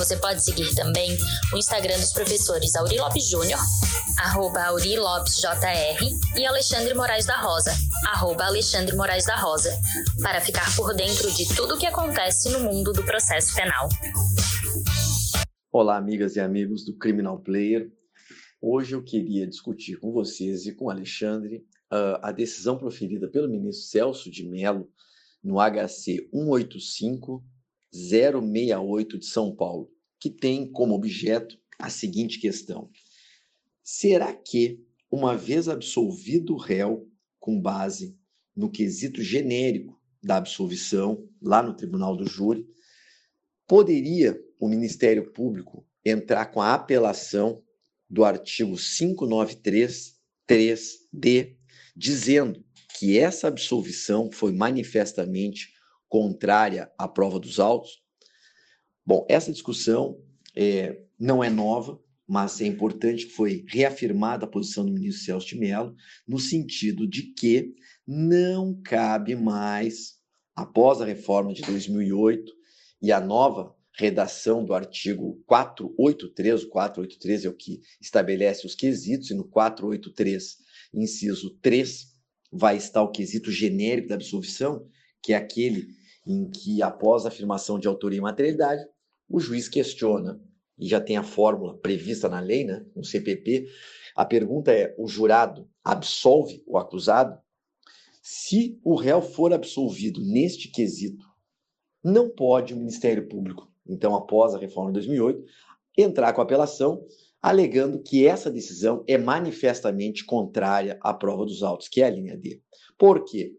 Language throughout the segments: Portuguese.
Você pode seguir também o Instagram dos professores Auri Lopes Júnior, arroba Auri Lopes JR, e Alexandre Moraes da Rosa, arroba Alexandre Moraes da Rosa, para ficar por dentro de tudo o que acontece no mundo do processo penal. Olá, amigas e amigos do Criminal Player. Hoje eu queria discutir com vocês e com o Alexandre uh, a decisão proferida pelo ministro Celso de Mello no HC 185-068 de São Paulo, que tem como objeto a seguinte questão: será que, uma vez absolvido o réu com base no quesito genérico da absolvição lá no Tribunal do Júri, poderia o Ministério Público entrar com a apelação do artigo 593 3D, dizendo que essa absolvição foi manifestamente contrária à prova dos autos? Bom, essa discussão é, não é nova, mas é importante que foi reafirmada a posição do ministro Celso de Mello, no sentido de que não cabe mais, após a reforma de 2008 e a nova redação do artigo 483, o 483 é o que estabelece os quesitos, e no 483, inciso 3, vai estar o quesito genérico da absolvição, que é aquele em que, após a afirmação de autoria e materialidade, o juiz questiona, e já tem a fórmula prevista na lei, né, no CPP, a pergunta é: o jurado absolve o acusado? Se o réu for absolvido neste quesito, não pode o Ministério Público, então, após a reforma de 2008, entrar com apelação alegando que essa decisão é manifestamente contrária à prova dos autos, que é a linha D. Por quê?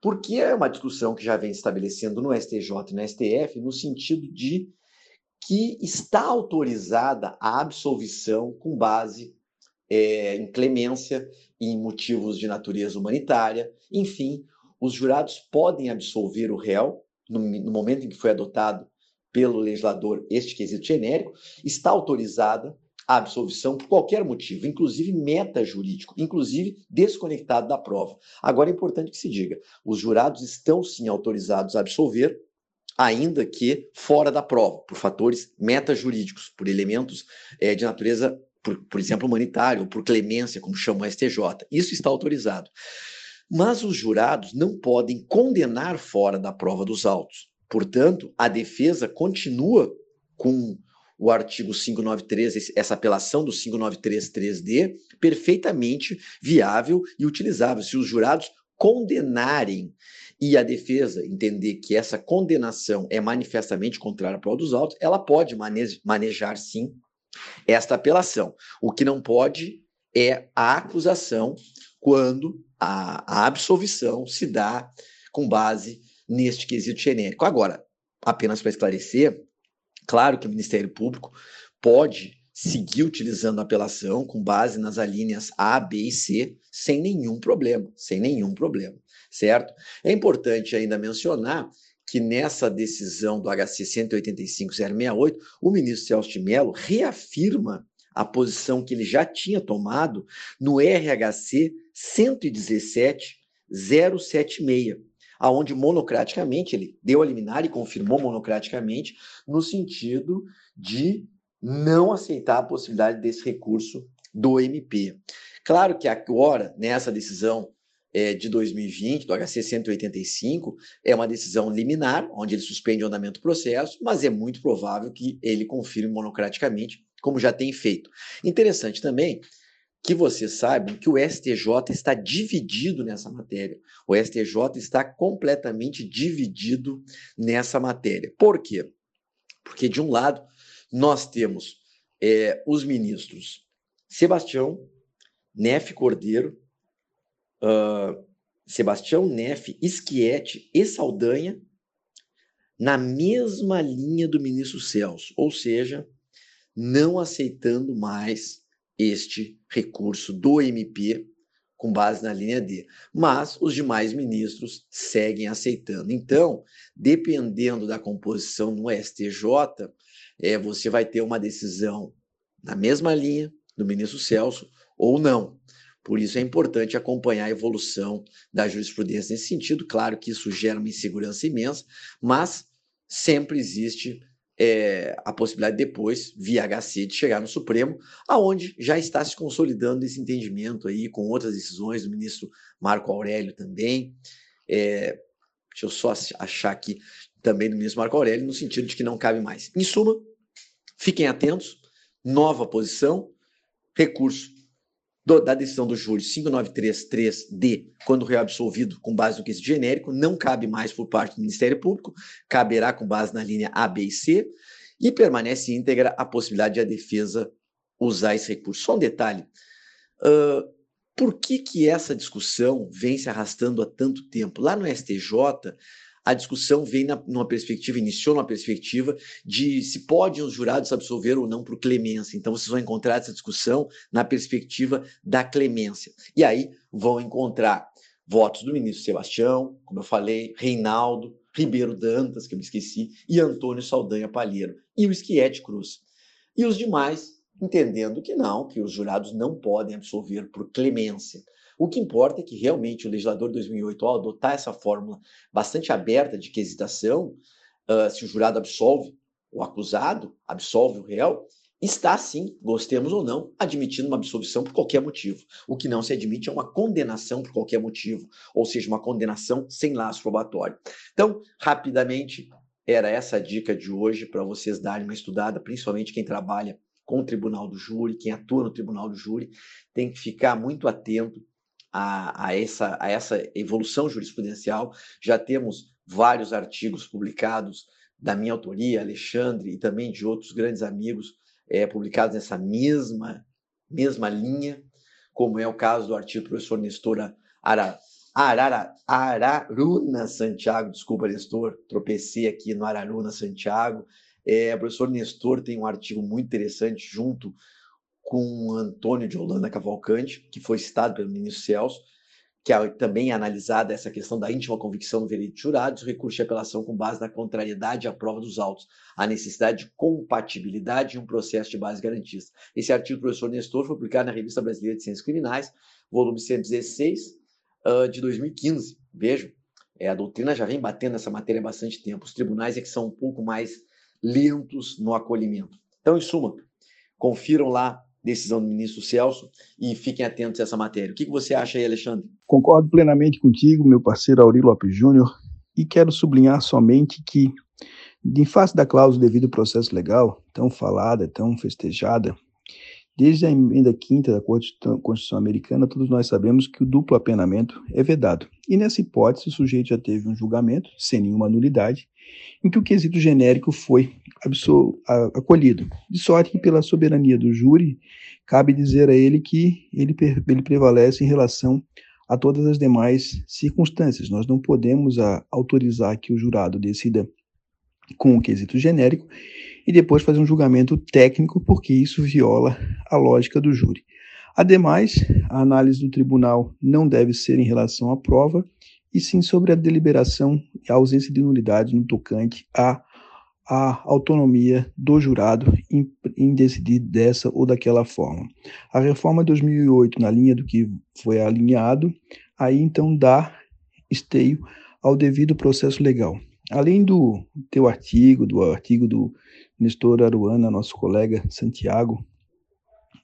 Porque é uma discussão que já vem estabelecendo no STJ e no STF no sentido de que está autorizada a absolvição com base é, em clemência, em motivos de natureza humanitária, enfim, os jurados podem absolver o réu no, no momento em que foi adotado pelo legislador este quesito genérico, está autorizada a absolvição por qualquer motivo, inclusive meta-jurídico, inclusive desconectado da prova. Agora é importante que se diga: os jurados estão sim autorizados a absolver, ainda que fora da prova, por fatores meta-jurídicos, por elementos é, de natureza, por, por exemplo, humanitário, ou por clemência, como chama o STJ. Isso está autorizado. Mas os jurados não podem condenar fora da prova dos autos. Portanto, a defesa continua com o artigo 593, essa apelação do 593.3D, perfeitamente viável e utilizável. Se os jurados condenarem e a defesa entender que essa condenação é manifestamente contrária à prova dos autos, ela pode manejar, sim, esta apelação. O que não pode é a acusação quando a, a absolvição se dá com base neste quesito genérico. Agora, apenas para esclarecer, Claro que o Ministério Público pode seguir utilizando a apelação com base nas alíneas A, B e C sem nenhum problema, sem nenhum problema, certo? É importante ainda mencionar que nessa decisão do HC 185.068, o ministro Celso de Mello reafirma a posição que ele já tinha tomado no RHC 117.076, aonde monocraticamente ele deu a liminar e confirmou monocraticamente no sentido de não aceitar a possibilidade desse recurso do MP. Claro que agora, nessa decisão é, de 2020, do HC 185, é uma decisão liminar, onde ele suspende o andamento do processo, mas é muito provável que ele confirme monocraticamente, como já tem feito. Interessante também que vocês saibam que o STJ está dividido nessa matéria. O STJ está completamente dividido nessa matéria. Por quê? Porque, de um lado, nós temos é, os ministros Sebastião, Nefe Cordeiro, uh, Sebastião, Nefe, Schietti e Saldanha, na mesma linha do ministro Celso, ou seja, não aceitando mais este recurso do MP com base na linha D. Mas os demais ministros seguem aceitando. Então, dependendo da composição no STJ, é, você vai ter uma decisão na mesma linha do ministro Celso ou não. Por isso é importante acompanhar a evolução da jurisprudência nesse sentido. Claro que isso gera uma insegurança imensa, mas sempre existe é, a possibilidade depois, via HC, de chegar no Supremo, aonde já está se consolidando esse entendimento aí com outras decisões do ministro Marco Aurélio também. É, deixa eu só achar aqui também do ministro Marco Aurélio, no sentido de que não cabe mais. Em suma, fiquem atentos, nova posição, recurso do, da decisão do júri 5933D, quando reabsolvido com base no quesito genérico, não cabe mais por parte do Ministério Público, caberá com base na linha A, B e C, e permanece íntegra a possibilidade de a defesa usar esse recurso. Só um detalhe, uh, por que, que essa discussão vem se arrastando há tanto tempo? Lá no STJ, a discussão vem na, numa perspectiva, iniciou numa perspectiva de se podem os jurados absolver ou não por clemência. Então, vocês vão encontrar essa discussão na perspectiva da clemência. E aí vão encontrar votos do ministro Sebastião, como eu falei, Reinaldo, Ribeiro Dantas, que eu me esqueci, e Antônio Saldanha Palheiro, e o Esquiete Cruz. E os demais entendendo que não, que os jurados não podem absolver por clemência. O que importa é que realmente o legislador de 2008, ao adotar essa fórmula bastante aberta de quesitação, uh, se o jurado absolve o acusado, absolve o réu, está sim, gostemos ou não, admitindo uma absolvição por qualquer motivo. O que não se admite é uma condenação por qualquer motivo, ou seja, uma condenação sem laço probatório. Então, rapidamente, era essa a dica de hoje para vocês darem uma estudada, principalmente quem trabalha com o tribunal do júri, quem atua no tribunal do júri, tem que ficar muito atento a, a, essa, a essa evolução jurisprudencial. Já temos vários artigos publicados da minha autoria, Alexandre, e também de outros grandes amigos, é, publicados nessa mesma, mesma linha, como é o caso do artigo do professor Nestor Ara, Arara, Araruna Santiago, desculpa, Nestor, tropecei aqui no Araruna Santiago. É, o professor Nestor tem um artigo muito interessante junto com Antônio de Holanda Cavalcante, que foi citado pelo ministro Celso, que é também analisada essa questão da íntima convicção no veredito de jurados, recurso de apelação com base na contrariedade à prova dos autos, a necessidade de compatibilidade em um processo de base garantista. Esse artigo do professor Nestor foi publicado na Revista Brasileira de Ciências Criminais, volume 116, uh, de 2015. Vejam, é, a doutrina já vem batendo nessa matéria há bastante tempo. Os tribunais é que são um pouco mais lentos no acolhimento. Então, em suma, confiram lá decisão do ministro Celso e fiquem atentos a essa matéria. O que você acha aí, Alexandre? Concordo plenamente contigo, meu parceiro Auri Lopes Júnior, e quero sublinhar somente que, em face da cláusula devido ao processo legal, tão falada, tão festejada, desde a emenda quinta da Constituição Americana, todos nós sabemos que o duplo apenamento é vedado. E nessa hipótese, o sujeito já teve um julgamento, sem nenhuma nulidade, em que o quesito genérico foi acolhido. De sorte que, pela soberania do júri, cabe dizer a ele que ele, ele prevalece em relação a todas as demais circunstâncias. Nós não podemos a, autorizar que o jurado decida com o quesito genérico e depois fazer um julgamento técnico, porque isso viola a lógica do júri. Ademais, a análise do tribunal não deve ser em relação à prova, e sim sobre a deliberação e a ausência de nulidade no tocante à, à autonomia do jurado em, em, decidir dessa ou daquela forma. A reforma de 2008, na linha do que foi alinhado, aí então dá esteio ao devido processo legal. Além do teu artigo, do artigo do Nestor Aruana, nosso colega Santiago,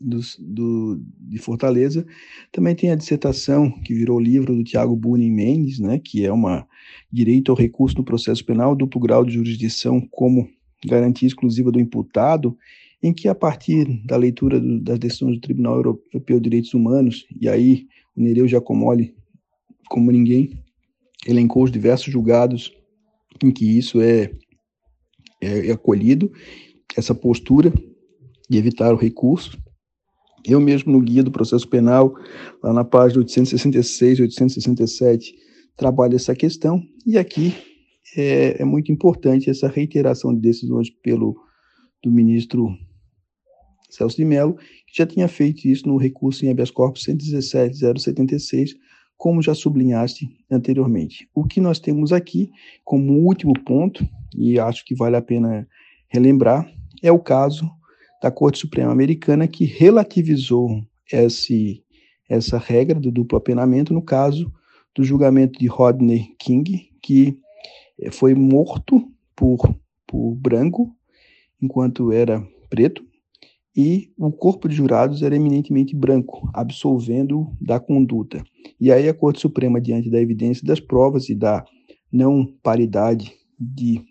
do, de Fortaleza. Também tem a dissertação que virou livro do Tiago Bunin Mendes, né, que é uma direito ao recurso no processo penal, duplo grau de jurisdição como garantia exclusiva do imputado, em que a partir da leitura do, das decisões do Tribunal Europeu de Direitos Humanos, e aí o Nereu Giacomoli, como ninguém, elencou os diversos julgados em que isso é, é, é acolhido, essa postura de evitar o recurso, eu mesmo, no guia do processo penal, lá na página 866 e 867, trabalho essa questão, e aqui é, é, muito importante essa reiteração de decisões pelo do ministro Celso de Mello, que já tinha feito isso no recurso em habeas corpus 117.076, como já sublinhaste anteriormente. O que nós temos aqui como último ponto, e acho que vale a pena relembrar, é o caso da Corte Suprema Americana que relativizou esse, essa regra do duplo apenamento no caso do julgamento de Rodney King, que eh, foi morto por, por branco enquanto era preto, e o corpo de jurados era eminentemente branco, absolvendo da conduta. E aí a Corte Suprema, diante da evidência das provas e da não paridade de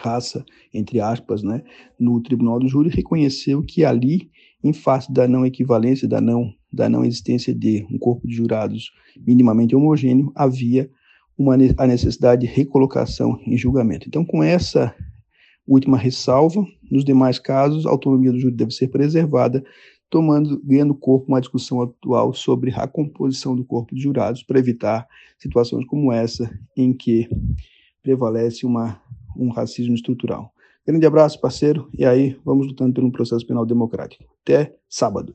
raça, entre aspas, né, no Tribunal do Júri, reconheceu que ali, em face da não equivalência, da não, da não existência de um corpo de jurados minimamente homogêneo, havia uma, a necessidade de recolocação em julgamento. Então, com essa última ressalva, nos demais casos, a autonomia do júri deve ser preservada, tomando, ganhando corpo uma discussão atual sobre a composição do corpo de jurados para evitar situações como essa, em que prevalece uma um racismo estrutural. Grande abraço, parceiro, e aí vamos lutando pelo um processo penal democrático. Até sábado.